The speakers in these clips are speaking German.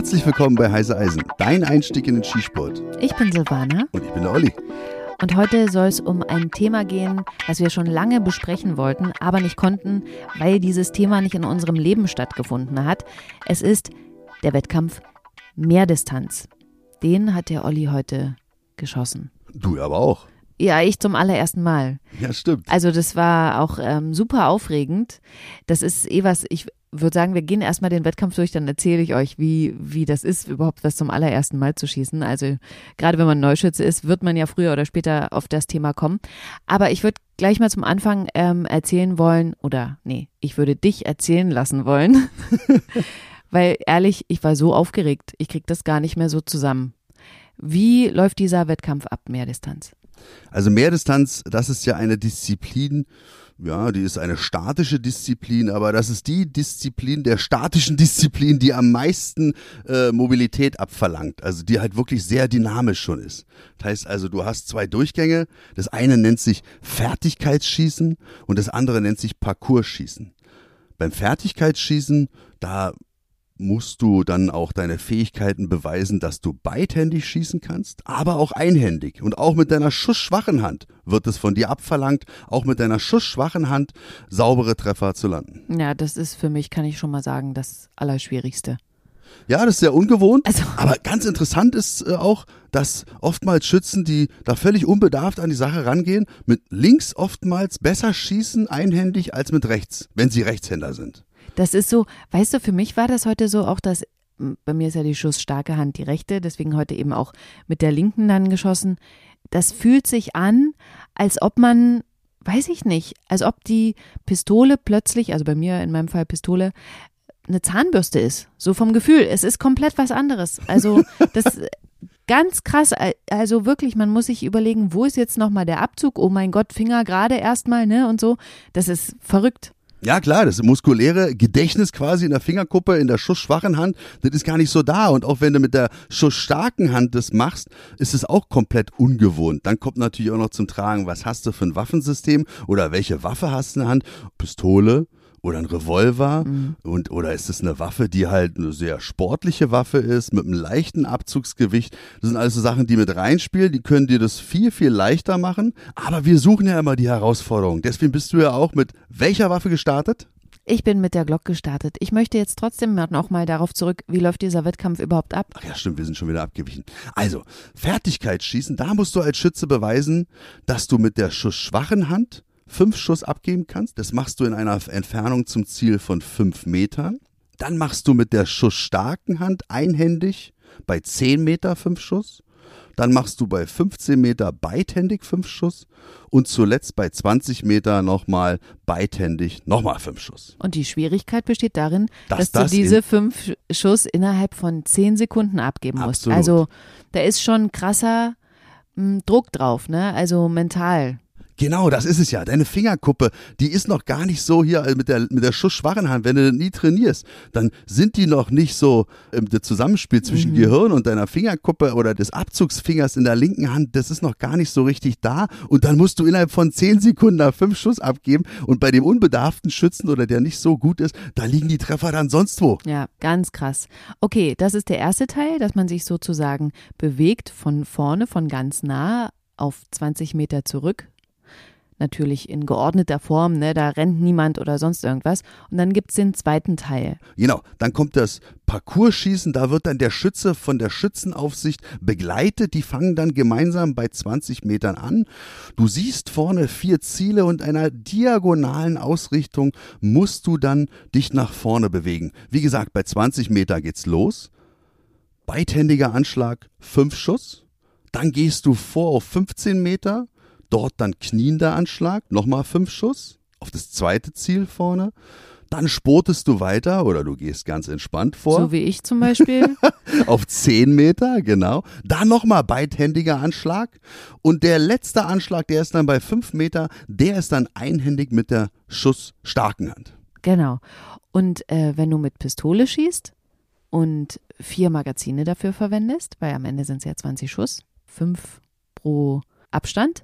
Herzlich willkommen bei Heise Eisen, dein Einstieg in den Skisport. Ich bin Silvana. Und ich bin der Olli. Und heute soll es um ein Thema gehen, was wir schon lange besprechen wollten, aber nicht konnten, weil dieses Thema nicht in unserem Leben stattgefunden hat. Es ist der Wettkampf Mehrdistanz. Den hat der Olli heute geschossen. Du aber auch. Ja, ich zum allerersten Mal. Ja, stimmt. Also das war auch ähm, super aufregend. Das ist eh was, ich würde sagen, wir gehen erstmal den Wettkampf durch, dann erzähle ich euch, wie, wie das ist, überhaupt was zum allerersten Mal zu schießen. Also gerade wenn man Neuschütze ist, wird man ja früher oder später auf das Thema kommen. Aber ich würde gleich mal zum Anfang ähm, erzählen wollen, oder nee, ich würde dich erzählen lassen wollen. Weil ehrlich, ich war so aufgeregt, ich krieg das gar nicht mehr so zusammen. Wie läuft dieser Wettkampf ab, Mehrdistanz? Also Mehrdistanz, das ist ja eine Disziplin, ja, die ist eine statische Disziplin, aber das ist die Disziplin der statischen Disziplin, die am meisten äh, Mobilität abverlangt, also die halt wirklich sehr dynamisch schon ist. Das heißt also, du hast zwei Durchgänge, das eine nennt sich Fertigkeitsschießen und das andere nennt sich Parcourschießen. Beim Fertigkeitsschießen, da musst du dann auch deine Fähigkeiten beweisen, dass du beidhändig schießen kannst, aber auch einhändig. Und auch mit deiner schussschwachen Hand wird es von dir abverlangt, auch mit deiner schussschwachen Hand saubere Treffer zu landen. Ja, das ist für mich, kann ich schon mal sagen, das Allerschwierigste. Ja, das ist sehr ungewohnt. Also, aber ganz interessant ist äh, auch, dass oftmals Schützen, die da völlig unbedarft an die Sache rangehen, mit links oftmals besser schießen einhändig als mit rechts, wenn sie Rechtshänder sind. Das ist so, weißt du, für mich war das heute so auch, dass bei mir ist ja die schussstarke Hand die rechte, deswegen heute eben auch mit der linken dann geschossen. Das fühlt sich an, als ob man, weiß ich nicht, als ob die Pistole plötzlich, also bei mir in meinem Fall Pistole, eine Zahnbürste ist. So vom Gefühl. Es ist komplett was anderes. Also das ganz krass. Also wirklich, man muss sich überlegen, wo ist jetzt nochmal der Abzug? Oh mein Gott, Finger gerade erstmal, ne? Und so. Das ist verrückt. Ja, klar, das muskuläre Gedächtnis quasi in der Fingerkuppe, in der schussschwachen Hand, das ist gar nicht so da. Und auch wenn du mit der schussstarken Hand das machst, ist es auch komplett ungewohnt. Dann kommt natürlich auch noch zum Tragen, was hast du für ein Waffensystem oder welche Waffe hast du in der Hand? Pistole, oder ein Revolver mhm. und oder ist es eine Waffe, die halt eine sehr sportliche Waffe ist mit einem leichten Abzugsgewicht. Das sind alles so Sachen, die mit reinspielen, die können dir das viel viel leichter machen, aber wir suchen ja immer die Herausforderung. Deswegen bist du ja auch mit welcher Waffe gestartet? Ich bin mit der Glock gestartet. Ich möchte jetzt trotzdem noch mal darauf zurück, wie läuft dieser Wettkampf überhaupt ab? Ach ja, stimmt, wir sind schon wieder abgewichen. Also, Fertigkeitsschießen, da musst du als Schütze beweisen, dass du mit der schussschwachen Hand fünf Schuss abgeben kannst. Das machst du in einer Entfernung zum Ziel von fünf Metern. Dann machst du mit der schussstarken Hand einhändig bei zehn Meter fünf Schuss. Dann machst du bei 15 Meter beidhändig fünf Schuss und zuletzt bei 20 Meter nochmal beidhändig nochmal fünf Schuss. Und die Schwierigkeit besteht darin, dass, dass das du diese fünf Schuss innerhalb von zehn Sekunden abgeben musst. Absolut. Also da ist schon krasser m, hm, Druck drauf, ne? Also mental. Genau, das ist es ja. Deine Fingerkuppe, die ist noch gar nicht so hier mit der, mit der schussschwachen Hand. Wenn du nie trainierst, dann sind die noch nicht so im ähm, Zusammenspiel zwischen mhm. Gehirn und deiner Fingerkuppe oder des Abzugsfingers in der linken Hand. Das ist noch gar nicht so richtig da. Und dann musst du innerhalb von zehn Sekunden da fünf Schuss abgeben. Und bei dem unbedarften Schützen oder der nicht so gut ist, da liegen die Treffer dann sonst wo. Ja, ganz krass. Okay, das ist der erste Teil, dass man sich sozusagen bewegt von vorne, von ganz nah auf 20 Meter zurück natürlich in geordneter Form, ne? da rennt niemand oder sonst irgendwas. Und dann gibt es den zweiten Teil. Genau, dann kommt das Parcourschießen, da wird dann der Schütze von der Schützenaufsicht begleitet, die fangen dann gemeinsam bei 20 Metern an. Du siehst vorne vier Ziele und einer diagonalen Ausrichtung musst du dann dich nach vorne bewegen. Wie gesagt, bei 20 Meter geht's los. Beidhändiger Anschlag, fünf Schuss. Dann gehst du vor auf 15 Meter, Dort dann kniender Anschlag, nochmal fünf Schuss auf das zweite Ziel vorne. Dann sportest du weiter oder du gehst ganz entspannt vor. So wie ich zum Beispiel. auf zehn Meter, genau. Dann nochmal beidhändiger Anschlag. Und der letzte Anschlag, der ist dann bei fünf Meter, der ist dann einhändig mit der schussstarken Hand. Genau. Und äh, wenn du mit Pistole schießt und vier Magazine dafür verwendest, weil am Ende sind es ja 20 Schuss, fünf pro Abstand,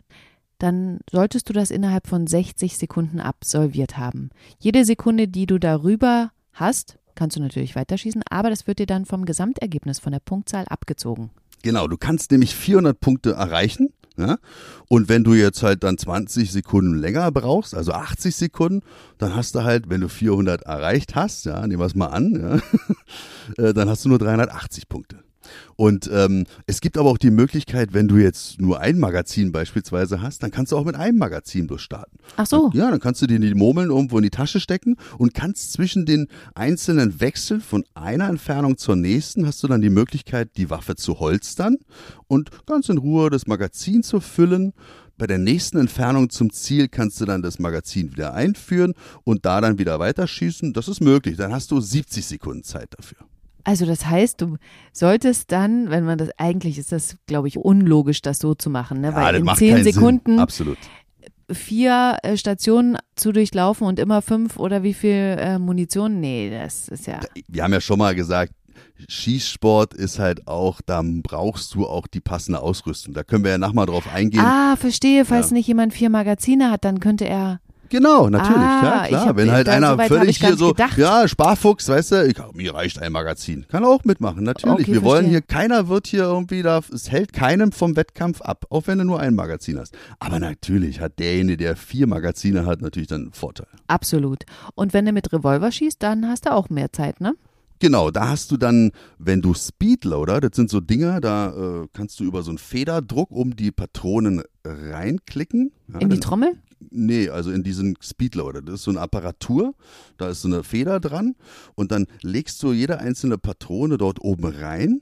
dann solltest du das innerhalb von 60 Sekunden absolviert haben. Jede Sekunde, die du darüber hast, kannst du natürlich weiterschießen, aber das wird dir dann vom Gesamtergebnis, von der Punktzahl abgezogen. Genau, du kannst nämlich 400 Punkte erreichen. Ja? Und wenn du jetzt halt dann 20 Sekunden länger brauchst, also 80 Sekunden, dann hast du halt, wenn du 400 erreicht hast, ja, nehmen wir es mal an, ja, äh, dann hast du nur 380 Punkte. Und ähm, es gibt aber auch die Möglichkeit, wenn du jetzt nur ein Magazin beispielsweise hast, dann kannst du auch mit einem Magazin bloß starten. Ach so. Ja, dann kannst du dir die Murmeln irgendwo in die Tasche stecken und kannst zwischen den einzelnen Wechseln von einer Entfernung zur nächsten hast du dann die Möglichkeit, die Waffe zu holstern und ganz in Ruhe das Magazin zu füllen bei der nächsten Entfernung zum Ziel kannst du dann das Magazin wieder einführen und da dann wieder weiterschießen. Das ist möglich. Dann hast du 70 Sekunden Zeit dafür. Also das heißt, du solltest dann, wenn man das eigentlich ist das, glaube ich, unlogisch, das so zu machen, ne? Ja, weil das in zehn keinen Sinn. Sekunden Absolut. vier äh, Stationen zu durchlaufen und immer fünf oder wie viel äh, Munition? Nee, das ist ja. Wir haben ja schon mal gesagt, Schießsport ist halt auch, da brauchst du auch die passende Ausrüstung. Da können wir ja nachher mal drauf eingehen. Ah, verstehe. Falls Ja. nicht jemand vier Magazine hat, dann könnte er. Genau, natürlich, Ah, ja klar. Wenn halt einer völlig hier so, gedacht. ja, Sparfuchs, weißt du, ich, mir reicht ein Magazin. Kann er auch mitmachen, natürlich. Okay, Wir wollen verstehe. hier, keiner wird hier irgendwie da, es hält keinem vom Wettkampf ab, auch wenn du nur ein Magazin hast. Aber natürlich hat derjenige, der vier Magazine hat, natürlich dann einen Vorteil. Absolut. Und wenn du mit Revolver schießt, dann hast du auch mehr Zeit, ne? Genau, da hast du dann, wenn du Speedloader, das sind so Dinger, da äh, kannst du über so einen Federdruck um die Patronen reinklicken. Ja, In die dann- Trommel? Nee, also in diesen Speedloader. Das ist so eine Apparatur, da ist so eine Feder dran und dann legst du jede einzelne Patrone dort oben rein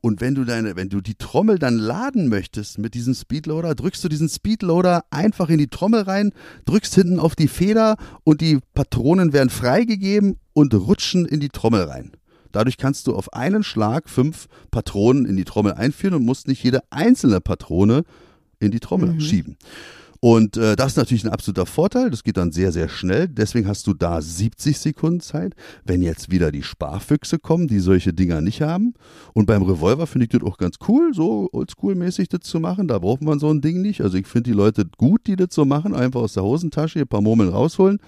und wenn du deine, wenn du die Trommel dann laden möchtest mit diesem Speedloader, drückst du diesen Speedloader einfach in die Trommel rein, drückst hinten auf die Feder und die Patronen werden freigegeben und rutschen in die Trommel rein. Dadurch kannst du auf einen Schlag fünf Patronen in die Trommel einführen und musst nicht jede einzelne Patrone in die Trommel schieben. Und äh, das ist natürlich ein absoluter Vorteil. Das geht dann sehr, sehr schnell. Deswegen hast du da 70 Sekunden Zeit. Wenn jetzt wieder die Sparfüchse kommen, die solche Dinger nicht haben. Und beim Revolver finde ich das auch ganz cool, so oldschool-mäßig das zu machen. Da braucht man so ein Ding nicht. Also ich finde die Leute gut, die das so machen. Einfach aus der Hosentasche ein paar Murmeln rausholen.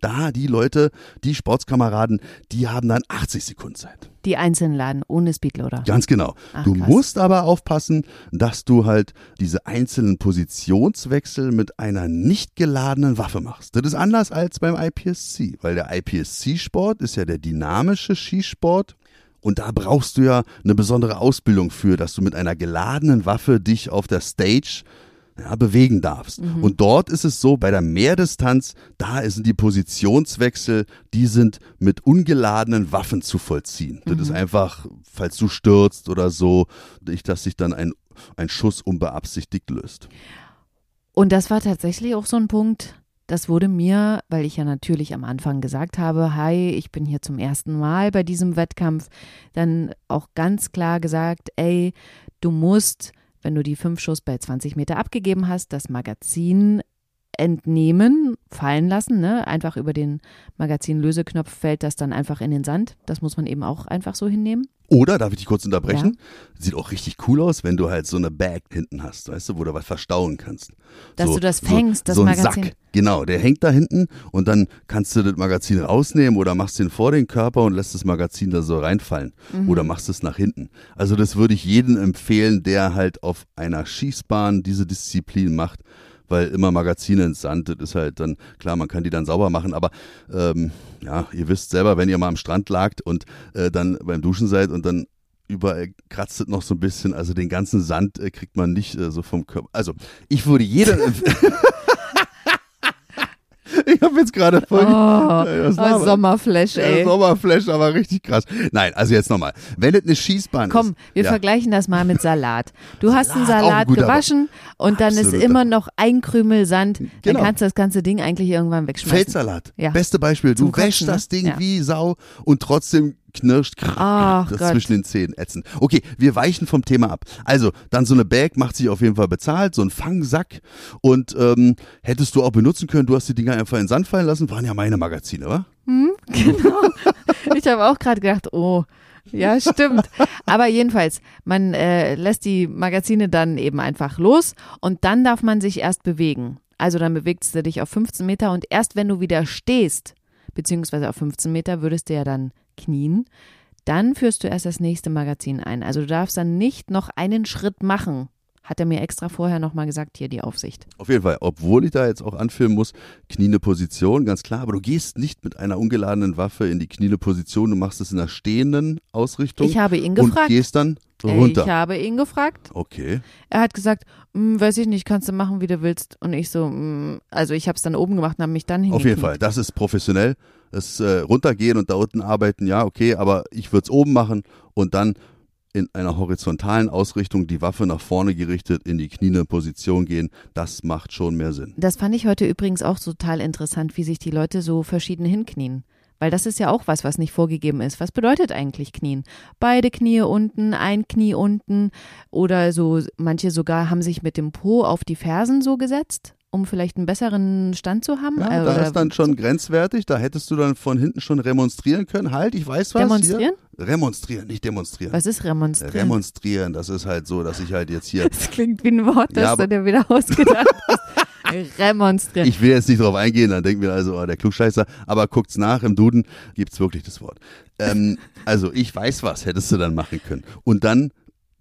Da die Leute, die Sportskameraden, die haben dann 80 Sekunden Zeit. Die einzelnen laden, ohne Speedloader. Ganz genau. Ach, du krass. musst aber aufpassen, dass du halt diese einzelnen Positionswechsel mit einer nicht geladenen Waffe machst. Das ist anders als beim IPSC, weil der IPSC-Sport ist ja der dynamische Schießsport. Und da brauchst du ja eine besondere Ausbildung für, dass du mit einer geladenen Waffe dich auf der Stage ja, bewegen darfst. Und dort ist es so, bei der Mehrdistanz, da sind die Positionswechsel, die sind mit ungeladenen Waffen zu vollziehen. Das ist einfach, falls du stürzt oder so, nicht, dass sich dann ein, ein Schuss unbeabsichtigt löst. Und das war tatsächlich auch so ein Punkt, das wurde mir, weil ich ja natürlich am Anfang gesagt habe, hi, ich bin hier zum ersten Mal bei diesem Wettkampf, dann auch ganz klar gesagt, ey, du musst, wenn du die fünf Schuss bei 20 Meter abgegeben hast, das Magazin entnehmen, fallen lassen, ne? Einfach über den Magazinlöseknopf fällt das dann einfach in den Sand. Das muss man eben auch einfach so hinnehmen. Oder, darf ich dich kurz unterbrechen? Sieht auch richtig cool aus, wenn du halt so eine Bag hinten hast, weißt du, wo du was verstauen kannst. Dass so, du das fängst, so, das so ein Magazin. Sack, genau, der hängt da hinten und dann kannst du das Magazin rausnehmen oder machst den vor den Körper und lässt das Magazin da so reinfallen Mhm. oder machst es nach hinten. Also das würde ich jedem empfehlen, der halt auf einer Schießbahn diese Disziplin macht, weil immer Magazine ins Sand, das ist halt dann, klar, man kann die dann sauber machen, aber ähm, ja, ihr wisst selber, wenn ihr mal am Strand lagt und äh, dann beim Duschen seid und dann überall kratzt es noch so ein bisschen, also den ganzen Sand äh, kriegt man nicht äh, so vom Körper. Also ich würde jedem. ich habe jetzt gerade voll. Oh, das war aber- Sommerflash, Ja, ey. Sommerflash, aber richtig krass. Nein, also jetzt nochmal. Wenn es eine Schießbahn Komm, ist. wir ja, vergleichen das mal mit Salat. Du hast einen Salat, ein Salat gewaschen und dann ist Absolut. immer noch ein Krümel Sand. Dann Genau. kannst du das ganze Ding eigentlich irgendwann wegschmeißen. Feldsalat. Ja. Beste Beispiel. Zum Du wäschst Kotzen, ne? das Ding Ja. wie Sau und trotzdem knirscht Ach das Gott. zwischen den Zähnen ätzend. Okay, wir weichen vom Thema ab. Also, dann so eine Bag macht sich auf jeden Fall bezahlt, so ein Fangsack. Und ähm, hättest du auch benutzen können, du hast die Dinger einfach in den Sand fallen lassen, waren ja meine Magazine, wa? Genau. Ich habe auch gerade gedacht, oh, ja, stimmt. Aber jedenfalls, man äh, lässt die Magazine dann eben einfach los und dann darf man sich erst bewegen. Also dann bewegst du dich auf 15 Meter und erst wenn du wieder stehst, beziehungsweise auf 15 Meter würdest du ja dann knien. Dann führst du erst das nächste Magazin ein. Also du darfst dann nicht noch einen Schritt machen. Hat er mir extra vorher nochmal gesagt, hier die Aufsicht. Auf jeden Fall, obwohl ich da jetzt auch anführen muss, kniende Position, ganz klar, aber du gehst nicht mit einer ungeladenen Waffe in die kniende Position, du machst es in einer stehenden Ausrichtung. Ich habe ihn gefragt. Und gehst dann runter. Ich habe ihn gefragt. Okay. Er hat gesagt, "Hm, weiß ich nicht, kannst du machen, wie du willst. Und ich so, "Hm." also ich habe es dann oben gemacht und habe mich dann Auf jeden hingekniet. Fall, das ist professionell. Das äh, runtergehen und da unten arbeiten, ja, okay, aber ich würde es oben machen und dann in einer horizontalen Ausrichtung die Waffe nach vorne gerichtet in die kniende Position gehen. Das macht schon mehr Sinn. Das fand ich heute übrigens auch total interessant, wie sich die Leute so verschieden hinknien. Weil das ist ja auch was, was nicht vorgegeben ist. Was bedeutet eigentlich knien? Beide Knie unten, ein Knie unten oder so, manche sogar haben sich mit dem Po auf die Fersen so gesetzt, um vielleicht einen besseren Stand zu haben. Ja, Äh, da ist dann schon grenzwertig. Da hättest du dann von hinten schon remonstrieren können. Halt, ich weiß was. Demonstrieren? Hier. Remonstrieren, nicht demonstrieren. Was ist remonstrieren? Remonstrieren, das ist halt so, dass ich halt jetzt hier. das klingt wie ein Wort, das Ja, du dir wieder ausgedacht hast. Remonstrieren. Ich will jetzt nicht drauf eingehen, dann denken wir also, oh, der Klugscheißer. Aber guckt's nach, im Duden gibt's wirklich das Wort. Ähm, also, ich weiß was, hättest du dann machen können. Und dann,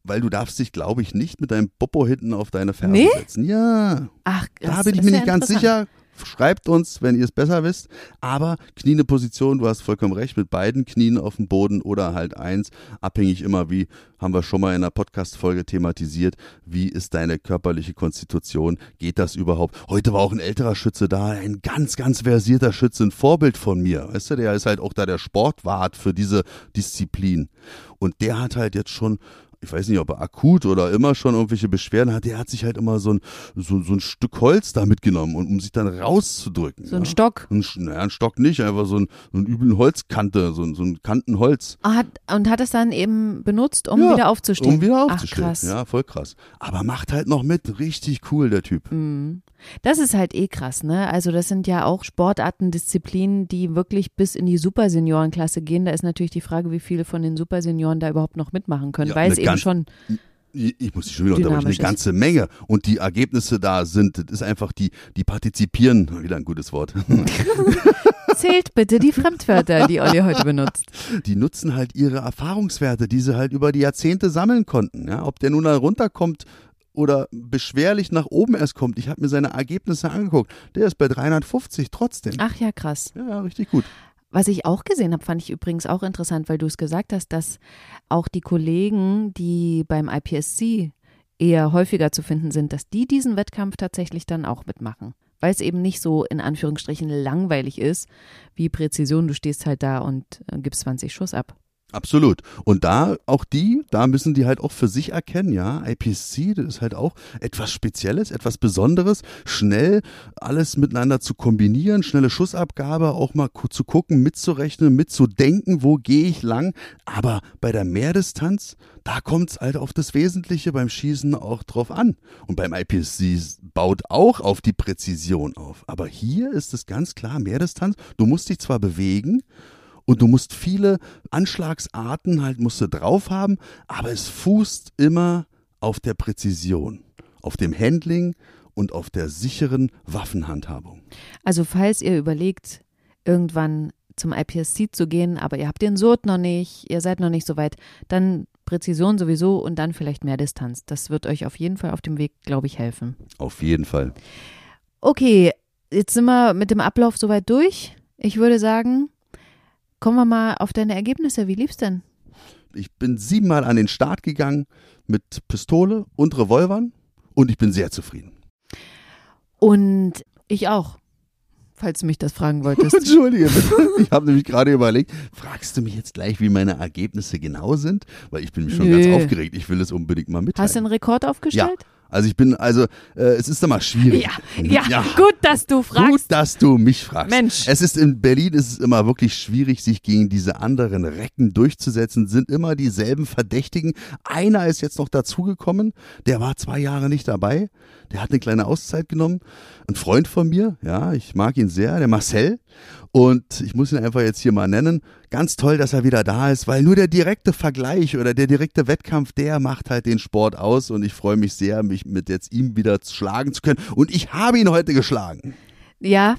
weil du darfst dich, glaube ich, nicht mit deinem Popo hinten auf deine Ferse Nee? setzen. Ja, Ach, da das bin ich mir ja nicht ganz sicher. Schreibt uns, wenn ihr es besser wisst. Aber kniende Position, du hast vollkommen recht, mit beiden Knien auf dem Boden oder halt eins, abhängig immer wie, haben wir schon mal in einer Podcast-Folge thematisiert, wie ist deine körperliche Konstitution, geht das überhaupt? Heute war auch ein älterer Schütze da, ein ganz, ganz versierter Schütze, ein Vorbild von mir. Weißt du, der ist halt auch da der Sportwart für diese Disziplin. Und der hat halt jetzt schon ich weiß nicht, ob er akut oder immer schon irgendwelche Beschwerden hat, der hat sich halt immer so ein, so, so ein Stück Holz da mitgenommen, und, um sich dann rauszudrücken. So ein ja. Stock. Ein, naja, ein Stock nicht, einfach so ein, so ein üblen Holzkante, so ein, so ein Kantenholz. Ah, Hat, und hat es dann eben benutzt, um Ja, wieder aufzustehen. Um wieder Ach, aufzustehen. krass. Ja, voll krass. Aber macht halt noch mit. Richtig cool, der Typ. Mhm. Das ist halt eh krass, ne? Also das sind ja auch Sportarten, Disziplinen, die wirklich bis in die Superseniorenklasse gehen. Da ist natürlich die Frage, wie viele von den Supersenioren da überhaupt noch mitmachen können, Ja, weil es eben ganz- schon Ich, muss dich schon wieder unterbrechen. Eine ist. ganze Menge. Und die Ergebnisse da sind, das ist einfach, die, die partizipieren, wieder ein gutes Wort, zählt bitte die Fremdwörter, die Olli heute benutzt. die nutzen halt ihre Erfahrungswerte, die sie halt über die Jahrzehnte sammeln konnten. Ja, ob der nun da runterkommt oder beschwerlich nach oben erst kommt. Ich habe mir seine Ergebnisse angeguckt. Der ist bei 350 trotzdem. Ach ja, krass. Ja, richtig gut. Was ich auch gesehen habe, fand ich übrigens auch interessant, weil du es gesagt hast, dass auch die Kollegen, die beim IPSC eher häufiger zu finden sind, dass die diesen Wettkampf tatsächlich dann auch mitmachen. Weil es eben nicht so in Anführungsstrichen langweilig ist wie Präzision. Du stehst halt da und äh, gibst 20 Schuss ab. Absolut. Und da, auch die, da müssen die halt auch für sich erkennen, ja, IPSC, das ist halt auch etwas Spezielles, etwas Besonderes, schnell alles miteinander zu kombinieren, schnelle Schussabgabe, auch mal zu gucken, mitzurechnen, mitzudenken, wo gehe ich lang. Aber bei der Mehrdistanz, da kommt es halt auf das Wesentliche beim Schießen auch drauf an. Und beim IPSC baut auch auf die Präzision auf. Aber hier ist es ganz klar, Mehrdistanz, du musst dich zwar bewegen, und du musst viele Anschlagsarten halt musst du drauf haben, aber es fußt immer auf der Präzision, auf dem Handling und auf der sicheren Waffenhandhabung. Also falls ihr überlegt, irgendwann zum IPSC zu gehen, aber ihr habt den Surt noch nicht, ihr seid noch nicht so weit, dann Präzision sowieso und dann vielleicht mehr Distanz. Das wird euch auf jeden Fall auf dem Weg, glaube ich, helfen. Auf jeden Fall. Okay, jetzt sind wir mit dem Ablauf soweit durch. Ich würde sagen, kommen wir mal auf deine Ergebnisse. Wie lief's denn? Ich bin siebenmal an den Start gegangen mit Pistole und Revolvern und ich bin sehr zufrieden. Und ich auch, falls du mich das fragen wolltest. Entschuldige. Ich habe nämlich gerade überlegt, fragst du mich jetzt gleich, wie meine Ergebnisse genau sind? Weil ich bin schon Nö. ganz aufgeregt. Ich will es unbedingt mal mitteilen. Hast du einen Rekord aufgestellt? Also ich bin, also äh, es ist immer schwierig. Ja, ja, gut, dass du fragst. Gut, dass du mich fragst. Mensch. Es ist in Berlin ist es immer wirklich schwierig, sich gegen diese anderen Recken durchzusetzen. Sind immer dieselben Verdächtigen. Einer ist jetzt noch dazugekommen. Der war zwei Jahre nicht dabei. Der hat eine kleine Auszeit genommen. Ein Freund von mir, ja, ich mag ihn sehr, der Marcel. Und ich muss ihn einfach jetzt hier mal nennen. Ganz toll, dass er wieder da ist, weil nur der direkte Vergleich oder der direkte Wettkampf, der macht halt den Sport aus. Und ich freue mich sehr, mich mit jetzt ihm wieder schlagen zu können. Und ich habe ihn heute geschlagen. Ja,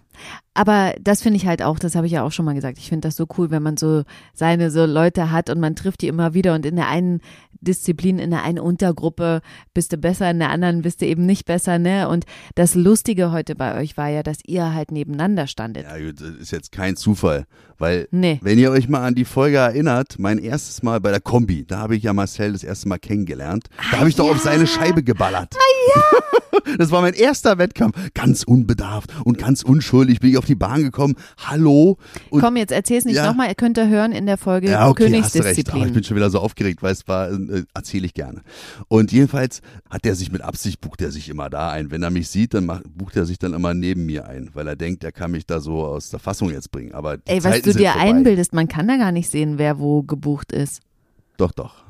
aber das finde ich halt auch, das habe ich ja auch schon mal gesagt. Ich finde das so cool, wenn man so seine so Leute hat und man trifft die immer wieder und in der einen Disziplin, in der einen Untergruppe bist du besser, in der anderen bist du eben nicht besser, ne? Und das Lustige heute bei euch war ja, dass ihr halt nebeneinander standet. Ja, gut, das ist jetzt kein Zufall, weil Nee. wenn ihr euch mal an die Folge erinnert, mein erstes Mal bei der Kombi, da habe ich ja Marcel das erste Mal kennengelernt. Da habe ich doch auf seine Scheibe geballert. Das war mein erster Wettkampf. Ganz unbedarft und ganz unschuldig bin ich auf die Bahn gekommen. Hallo. Und Komm, jetzt erzähl's nicht Ja. nochmal, ihr könnt da hören in der Folge ja, okay, recht. Königsdisziplin. Aber ich bin schon wieder so aufgeregt, weil es war, äh, erzähle ich gerne. Und jedenfalls hat er sich mit Absicht, bucht er sich immer da ein. Wenn er mich sieht, dann macht, bucht er sich dann immer neben mir ein, weil er denkt, er kann mich da so aus der Fassung jetzt bringen. Aber Ey, was Zeiten du dir vorbei. einbildest, man kann da gar nicht sehen, wer wo gebucht ist. Doch, doch.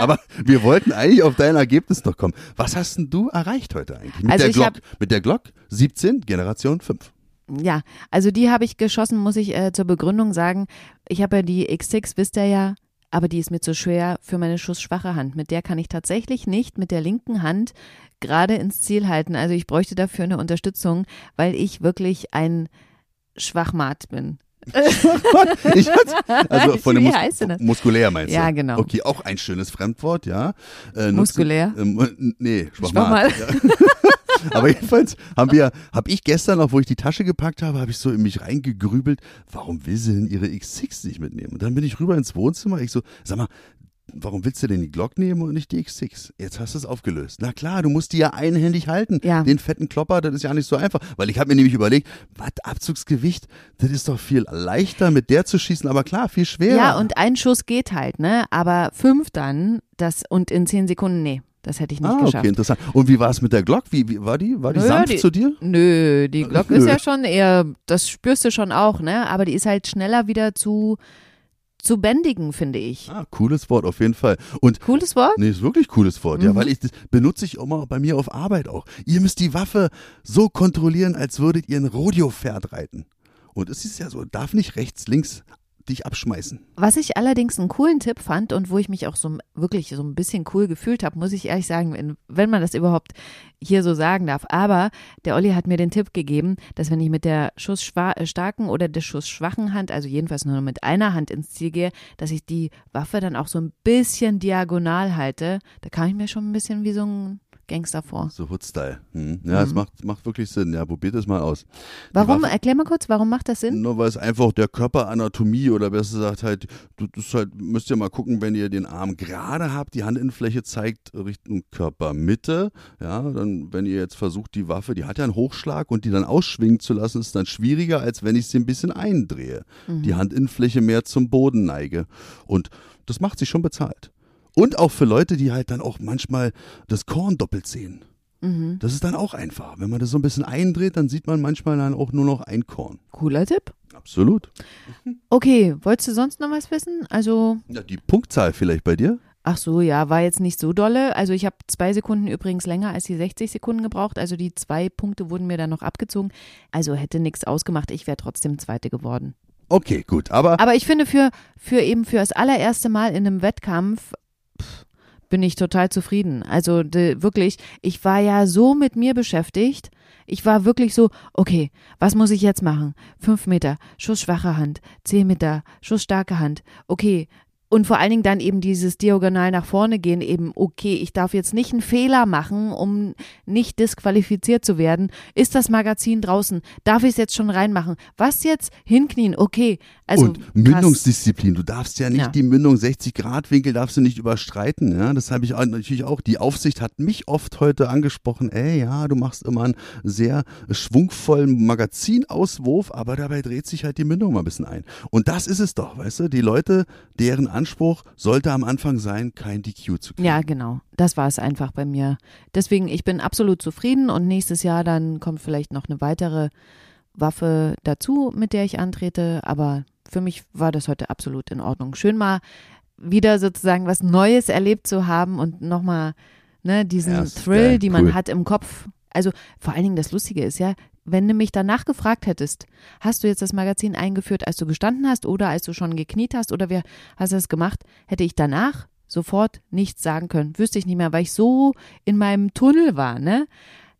Aber wir wollten eigentlich auf dein Ergebnis noch kommen. Was hast denn du erreicht heute eigentlich? Mit Also der Glock. Mit der Glock 17, Generation 5. Ja, also die habe ich geschossen, muss ich äh, zur Begründung sagen. Ich habe ja die X6, wisst ihr ja, aber die ist mir zu schwer für meine schussschwache Hand. Mit der kann ich tatsächlich nicht mit der linken Hand gerade ins Ziel halten. Also ich bräuchte dafür eine Unterstützung, weil ich wirklich ein Schwachmat bin. Ich hatte, also von dem Mus muskulär meinst du? Ja, genau. Okay, auch ein schönes Fremdwort, ja. Äh, nutzen- Muskulär? Ähm, nee, Schwachmat. Schwachmat. Ja. Aber jedenfalls haben wir, habe ich gestern noch, wo ich die Tasche gepackt habe, habe ich so in mich reingegrübelt, warum will sie denn ihre X6 nicht mitnehmen? Und dann bin ich rüber ins Wohnzimmer, ich so, sag mal, warum willst du denn die Glock nehmen und nicht die X6? Jetzt hast du es aufgelöst. Na klar, du musst die ja einhändig halten. Ja. Den fetten Klopper, das ist ja nicht so einfach. Weil ich habe mir nämlich überlegt, was, Abzugsgewicht, das ist doch viel leichter mit der zu schießen, aber klar, viel schwerer. Ja, und ein Schuss geht halt, ne? Aber fünf dann, das und in zehn Sekunden, nee, das hätte ich nicht Ah, geschafft. okay, interessant. Und wie war es mit der Glock? Wie, wie war die? War die Nö, sanft die- zu dir? Nö, die Glock Nö. ist ja schon eher, das spürst du schon auch, ne? Aber die ist halt schneller wieder zu, zu bändigen, finde ich. Ah, cooles Wort, auf jeden Fall. Und Cooles Wort? Nee, ist wirklich cooles Wort, ja, Mhm. weil ich das benutze ich immer bei mir auf Arbeit auch. Ihr müsst die Waffe so kontrollieren, als würdet ihr ein Rodeo-Pferd reiten. Und es ist ja so, darf nicht rechts, links dich abschmeißen. Was ich allerdings einen coolen Tipp fand und wo ich mich auch so wirklich so ein bisschen cool gefühlt habe, muss ich ehrlich sagen, wenn, man das überhaupt hier so sagen darf. Aber der Olli hat mir den Tipp gegeben, dass wenn ich mit der schussstarken oder der schussschwachen Hand, also jedenfalls nur mit einer Hand ins Ziel gehe, dass ich die Waffe dann auch so ein bisschen diagonal halte. Da kam ich mir schon ein bisschen wie so ein Gangster vor. So Hood-Style. Hm. Ja, es macht, macht wirklich Sinn. Ja, probiert es mal aus. Warum? Waffe- Erklär mal kurz, warum macht das Sinn? Nur weil es einfach der Körperanatomie oder besser gesagt halt, du das halt, müsst ihr mal gucken, wenn ihr den Arm gerade habt, die Handinnenfläche zeigt Richtung Körpermitte. Ja, dann, wenn ihr jetzt versucht, die Waffe, die hat ja einen Hochschlag und die dann ausschwingen zu lassen, ist dann schwieriger, als wenn ich sie ein bisschen eindrehe. Die Handinnenfläche mehr zum Boden neige. Und das macht sich schon bezahlt. Und auch für Leute, die halt dann auch manchmal das Korn doppelt sehen. Mhm. Das ist dann auch einfach. Wenn man das so ein bisschen eindreht, dann sieht man manchmal dann auch nur noch ein Korn. Cooler Tipp. Absolut. Okay, wolltest du sonst noch was wissen? Also Ja, die Punktzahl vielleicht bei dir? Ach so, ja, war jetzt nicht so dolle. Also ich habe zwei Sekunden übrigens länger als die 60 Sekunden gebraucht. Also die zwei Punkte wurden mir dann noch abgezogen. Also hätte nichts ausgemacht. Ich wäre trotzdem Zweite geworden. Okay, gut. Aber Aber ich finde für, für eben für das allererste Mal in einem Wettkampf bin ich total zufrieden. Also de, wirklich, ich war ja so mit mir beschäftigt. Ich war wirklich so, okay, was muss ich jetzt machen? Fünf Meter, schussschwache Hand, zehn Meter, schussstarke Hand. Okay. Und vor allen Dingen dann eben dieses diagonal nach vorne gehen, eben, okay, ich darf jetzt nicht einen Fehler machen, um nicht disqualifiziert zu werden. Ist das Magazin draußen? Darf ich es jetzt schon reinmachen? Was jetzt? Hinknien, okay. Also, und krass. Mündungsdisziplin. Du darfst ja nicht Ja. die Mündung 60 Grad Winkel darfst du nicht überstreiten. Ja, das habe ich natürlich auch. Die Aufsicht hat mich oft heute angesprochen. Ey, ja, du machst immer einen sehr schwungvollen Magazinauswurf, aber dabei dreht sich halt die Mündung mal ein bisschen ein. Und das ist es doch, weißt du? Die Leute, deren Anspruch sollte am Anfang sein, kein DQ zu kriegen. Ja, genau. Das war es einfach bei mir. Deswegen, ich bin absolut zufrieden und nächstes Jahr dann kommt vielleicht noch eine weitere Waffe dazu, mit der ich antrete. Aber für mich war das heute absolut in Ordnung. Schön mal wieder sozusagen was Neues erlebt zu haben und nochmal ne, diesen Ja, Thrill, die man cool. hat im Kopf. Also vor allen Dingen das Lustige ist ja, wenn du mich danach gefragt hättest, hast du jetzt das Magazin eingeführt, als du gestanden hast oder als du schon gekniet hast oder wer hast du das gemacht, hätte ich danach sofort nichts sagen können. Wüsste ich nicht mehr, weil ich so in meinem Tunnel war, ne?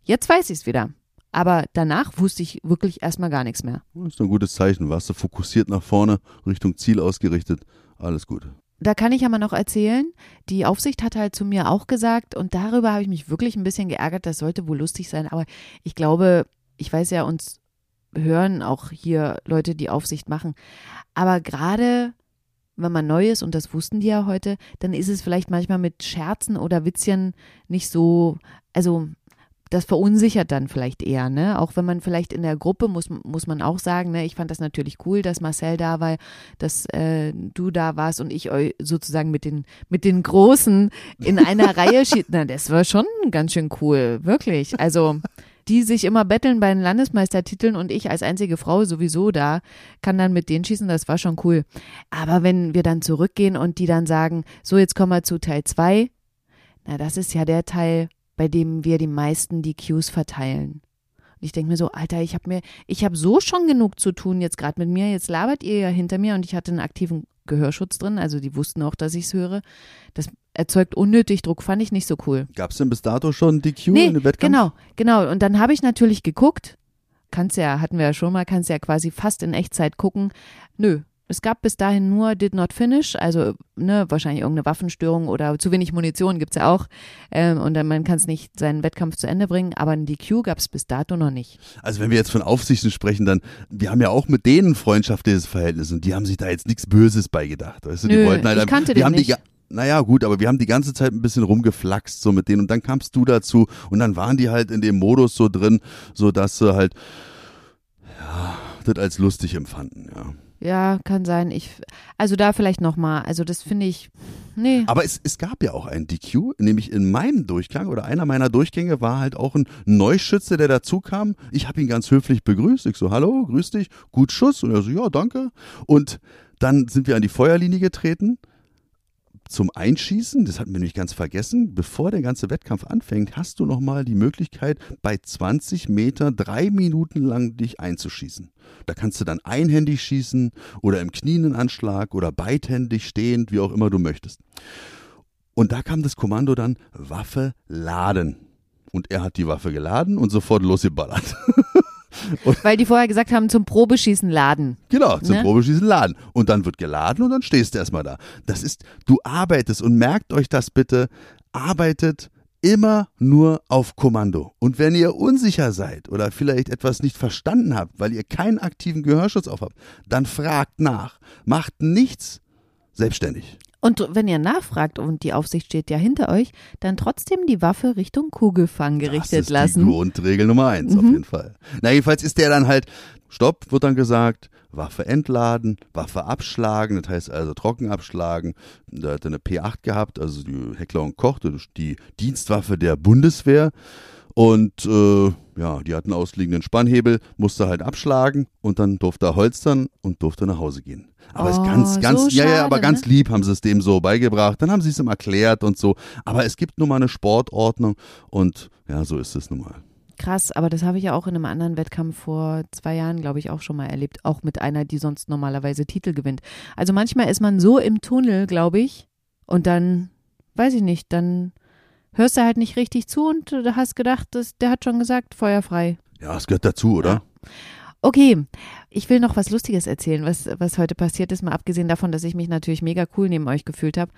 Jetzt weiß ich es wieder. Aber danach wusste ich wirklich erstmal gar nichts mehr. Das ist ein gutes Zeichen. Warst du fokussiert nach vorne, Richtung Ziel ausgerichtet. Alles gut. Da kann ich ja mal noch erzählen, die Aufsicht hat halt zu mir auch gesagt, und darüber habe ich mich wirklich ein bisschen geärgert, das sollte wohl lustig sein, aber ich glaube, ich weiß ja, uns hören auch hier Leute, die Aufsicht machen. Aber gerade wenn man neu ist, und das wussten die ja heute, dann ist es vielleicht manchmal mit Scherzen oder Witzchen nicht so, also das verunsichert dann vielleicht eher, ne? Auch wenn man vielleicht in der Gruppe muss, muss man auch sagen, ne? Ich fand das natürlich cool, dass Marcel da war, dass äh, du da warst und ich euch sozusagen mit den mit den Großen in einer Reihe schied. Na, das war schon ganz schön cool, wirklich. Also die sich immer betteln bei den Landesmeistertiteln und ich als einzige Frau sowieso da, kann dann mit denen schießen, das war schon cool. Aber wenn wir dann zurückgehen und die dann sagen, so jetzt kommen wir zu Teil 2, na, das ist ja der Teil, bei dem wir die meisten DQs verteilen. Und ich denke mir so, Alter, ich habe mir, ich habe so schon genug zu tun jetzt gerade mit mir. Jetzt labert ihr ja hinter mir und ich hatte einen aktiven Gehörschutz drin, also die wussten auch, dass ich es höre. Das erzeugt unnötig Druck, fand ich nicht so cool. Gab es denn bis dato schon DQ nee, in den Wettkampf? Genau, genau. Und dann habe ich natürlich geguckt, kannst ja, hatten wir ja schon mal, kannst ja quasi fast in Echtzeit gucken. Nö, es gab bis dahin nur Did Not Finish, also ne, wahrscheinlich irgendeine Waffenstörung oder zu wenig Munition gibt's ja auch. Ähm, und dann man kann es nicht seinen Wettkampf zu Ende bringen, aber ein DQ gab es bis dato noch nicht. Also wenn wir jetzt von Aufsichten sprechen, dann, wir haben ja auch mit denen freundschaftliches Verhältnis und die haben sich da jetzt nichts Böses beigedacht. Weißt du, die Nö, wollten halt, ich kannte die haben nicht. die naja, gut, aber wir haben die ganze Zeit ein bisschen rumgeflaxt so mit denen und dann kamst du dazu und dann waren die halt in dem Modus so drin, so dass sie halt ja, das als lustig empfanden, ja. Ja, kann sein. Ich, also da vielleicht nochmal. Also das finde ich, nee. Aber es, es gab ja auch einen DQ, nämlich in meinem Durchgang oder einer meiner Durchgänge war halt auch ein Neuschütze, der dazu kam. Ich habe ihn ganz höflich begrüßt. Ich so, hallo, grüß dich, gut Schuss. Und er so, ja, danke. Und dann sind wir an die Feuerlinie getreten zum Einschießen, das hatten wir nämlich ganz vergessen, bevor der ganze Wettkampf anfängt, hast du nochmal die Möglichkeit, bei 20 Meter drei Minuten lang dich einzuschießen. Da kannst du dann einhändig schießen oder im Knienenanschlag oder beidhändig stehend, wie auch immer du möchtest. Und da kam das Kommando dann, Waffe laden. Und er hat die Waffe geladen und sofort losgeballert. Weil die vorher gesagt haben, zum Probeschießen laden. Genau, zum Ne? Probeschießen laden. Und dann wird geladen und dann stehst du erstmal da. Das ist, du arbeitest und merkt euch das bitte, arbeitet immer nur auf Kommando. Und wenn ihr unsicher seid oder vielleicht etwas nicht verstanden habt, weil ihr keinen aktiven Gehörschutz auf habt, dann fragt nach. Macht nichts selbstständig. Und wenn ihr nachfragt und die Aufsicht steht ja hinter euch, dann trotzdem die Waffe Richtung Kugelfang das gerichtet ist lassen. die Grundregel Nummer eins, auf Mhm. jeden Fall. Na, jedenfalls ist der dann halt, Stopp, wird dann gesagt, Waffe entladen, Waffe abschlagen, das heißt also trocken abschlagen. Da hat er eine P8 gehabt, also die Heckler und Koch, das die Dienstwaffe der Bundeswehr. Und äh, ja, die hatten ausliegenden Spannhebel, musste halt abschlagen und dann durfte er holstern und durfte nach Hause gehen. Aber es Oh, ist ganz, ganz, so ja, ja, aber schade, ganz ne? lieb haben sie es dem so beigebracht. Dann haben sie es ihm erklärt und so. Aber es gibt nun mal eine Sportordnung und ja, so ist es nun mal. Krass, aber das habe ich ja auch in einem anderen Wettkampf vor zwei Jahren, glaube ich, auch schon mal erlebt. Auch mit einer, die sonst normalerweise Titel gewinnt. Also manchmal ist man so im Tunnel, glaube ich, und dann, weiß ich nicht, dann hörst du halt nicht richtig zu und du hast gedacht, das, der hat schon gesagt, Feuer frei. Ja, es gehört dazu, oder? Okay, ich will noch was Lustiges erzählen, was, was heute passiert ist, mal abgesehen davon, dass ich mich natürlich mega cool neben euch gefühlt habe.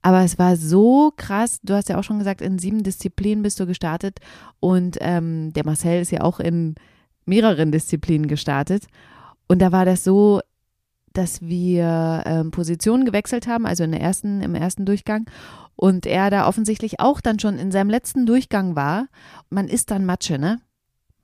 Aber es war so krass, du hast ja auch schon gesagt, in sieben Disziplinen bist du gestartet und ähm, der Marcel ist ja auch in mehreren Disziplinen gestartet. Und da war das so, dass wir ähm, Positionen gewechselt haben, also in der ersten, im ersten Durchgang. Und er da offensichtlich auch dann schon in seinem letzten Durchgang war. Man isst dann Matsche, ne?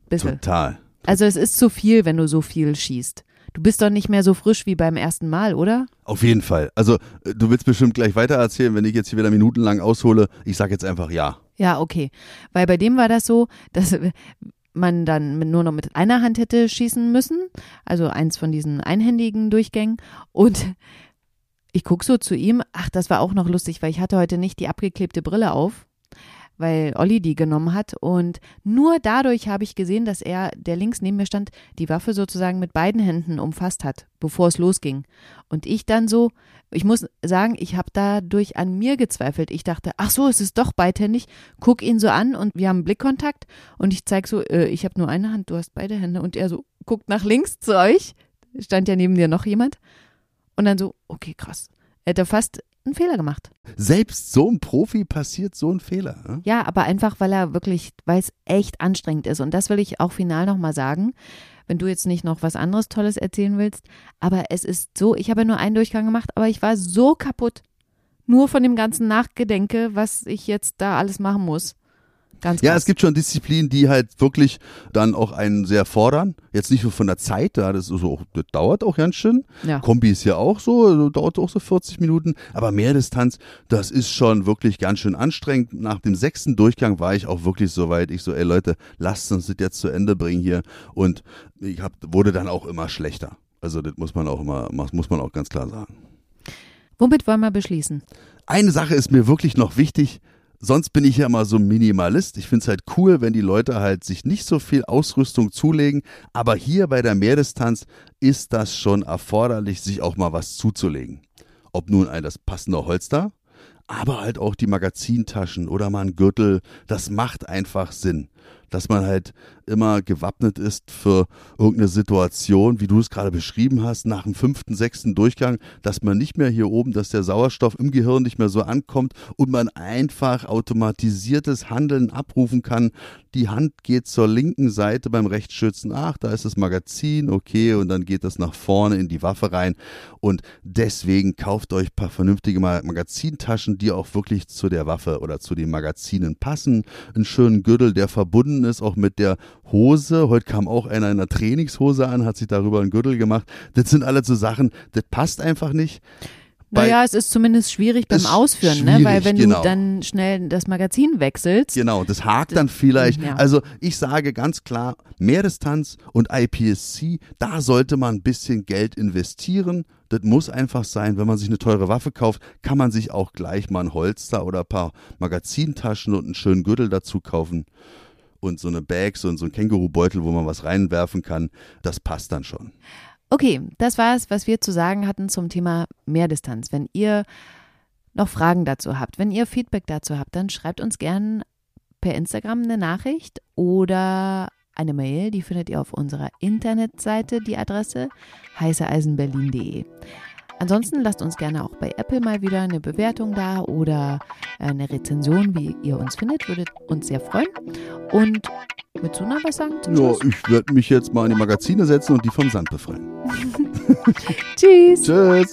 Bisschen. Total. Also es ist zu viel, wenn du so viel schießt. Du bist doch nicht mehr so frisch wie beim ersten Mal, oder? Auf jeden Fall. Also, äh, du willst bestimmt gleich weiter erzählen, wenn ich jetzt hier wieder minutenlang aushole. Ich sag jetzt einfach ja. Ja, okay. Weil bei dem war das so, dass man dann nur noch mit einer Hand hätte schießen müssen. Also eins von diesen einhändigen Durchgängen. Und ich guck so zu ihm. Ach, das war auch noch lustig, weil ich hatte heute nicht die abgeklebte Brille auf. weil Olli die genommen hat. Und nur dadurch habe ich gesehen, dass er, der links neben mir stand, die Waffe sozusagen mit beiden Händen umfasst hat, bevor es losging. Und ich dann so, ich muss sagen, ich habe dadurch an mir gezweifelt. Ich dachte, ach so, es ist doch beidhändig. Guck ihn so an und wir haben Blickkontakt und ich zeige so, äh, ich habe nur eine Hand, du hast beide Hände. Und er so guckt nach links zu euch. Stand ja neben dir noch jemand. Und dann so, okay, krass. Er hätte fast einen Fehler gemacht. Selbst so ein Profi passiert so ein Fehler. Ne? Ja, aber einfach, weil er wirklich, weil es echt anstrengend ist. Und das will ich auch final nochmal sagen, wenn du jetzt nicht noch was anderes Tolles erzählen willst. Aber es ist so, ich habe ja nur einen Durchgang gemacht, aber ich war so kaputt. Nur von dem ganzen Nachgedenke, was ich jetzt da alles machen muss. Ganz krass. Ja, es gibt schon Disziplinen, die halt wirklich dann auch einen sehr fordern. Jetzt nicht nur von der Zeit, da das, so, das dauert auch ganz schön. Ja. Kombi ist ja auch so, also dauert auch so 40 Minuten. Aber Mehrdistanz, das ist schon wirklich ganz schön anstrengend. Nach dem sechsten Durchgang war ich auch wirklich so weit. Ich so, ey Leute, lasst uns das jetzt zu Ende bringen hier. Und ich hab, wurde dann auch immer schlechter. Also das muss man auch immer, muss man auch ganz klar sagen. Womit wollen wir beschließen? Eine Sache ist mir wirklich noch wichtig. Sonst bin ich ja immer so Minimalist. Ich finde es halt cool, wenn die Leute halt sich nicht so viel Ausrüstung zulegen. Aber hier bei der Mehrdistanz ist das schon erforderlich, sich auch mal was zuzulegen. Ob nun ein das passende Holster, aber halt auch die Magazintaschen oder mal ein Gürtel. Das macht einfach Sinn dass man halt immer gewappnet ist für irgendeine Situation, wie du es gerade beschrieben hast, nach dem fünften, sechsten Durchgang, dass man nicht mehr hier oben, dass der Sauerstoff im Gehirn nicht mehr so ankommt und man einfach automatisiertes Handeln abrufen kann. Die Hand geht zur linken Seite beim Rechtsschützen, ach, da ist das Magazin, okay, und dann geht das nach vorne in die Waffe rein. Und deswegen kauft euch ein paar vernünftige Magazintaschen, die auch wirklich zu der Waffe oder zu den Magazinen passen. Einen schönen Gürtel, der verbunden ist, auch mit der Hose. Heute kam auch einer in einer Trainingshose an, hat sich darüber einen Gürtel gemacht. Das sind alle so Sachen, das passt einfach nicht. Naja, es ist zumindest schwierig beim Ausführen, schwierig, ne? weil wenn genau. du dann schnell das Magazin wechselst. Genau, das hakt dann vielleicht. Ja. Also ich sage ganz klar, Mehrdistanz und IPSC, da sollte man ein bisschen Geld investieren. Das muss einfach sein, wenn man sich eine teure Waffe kauft, kann man sich auch gleich mal ein Holster oder ein paar Magazintaschen und einen schönen Gürtel dazu kaufen. Und so eine Bag, so, so ein Kängurubeutel, wo man was reinwerfen kann, das passt dann schon. Okay, das war es, was wir zu sagen hatten zum Thema Mehrdistanz. Wenn ihr noch Fragen dazu habt, wenn ihr Feedback dazu habt, dann schreibt uns gern per Instagram eine Nachricht oder eine Mail, die findet ihr auf unserer Internetseite, die Adresse heißeeisenberlin.de. Ansonsten lasst uns gerne auch bei Apple mal wieder eine Bewertung da oder eine Rezension, wie ihr uns findet, würde uns sehr freuen. Und willst du noch was sagen Ja, Schluss? ich werde mich jetzt mal in die Magazine setzen und die vom Sand befreien. Tschüss! Tschüss!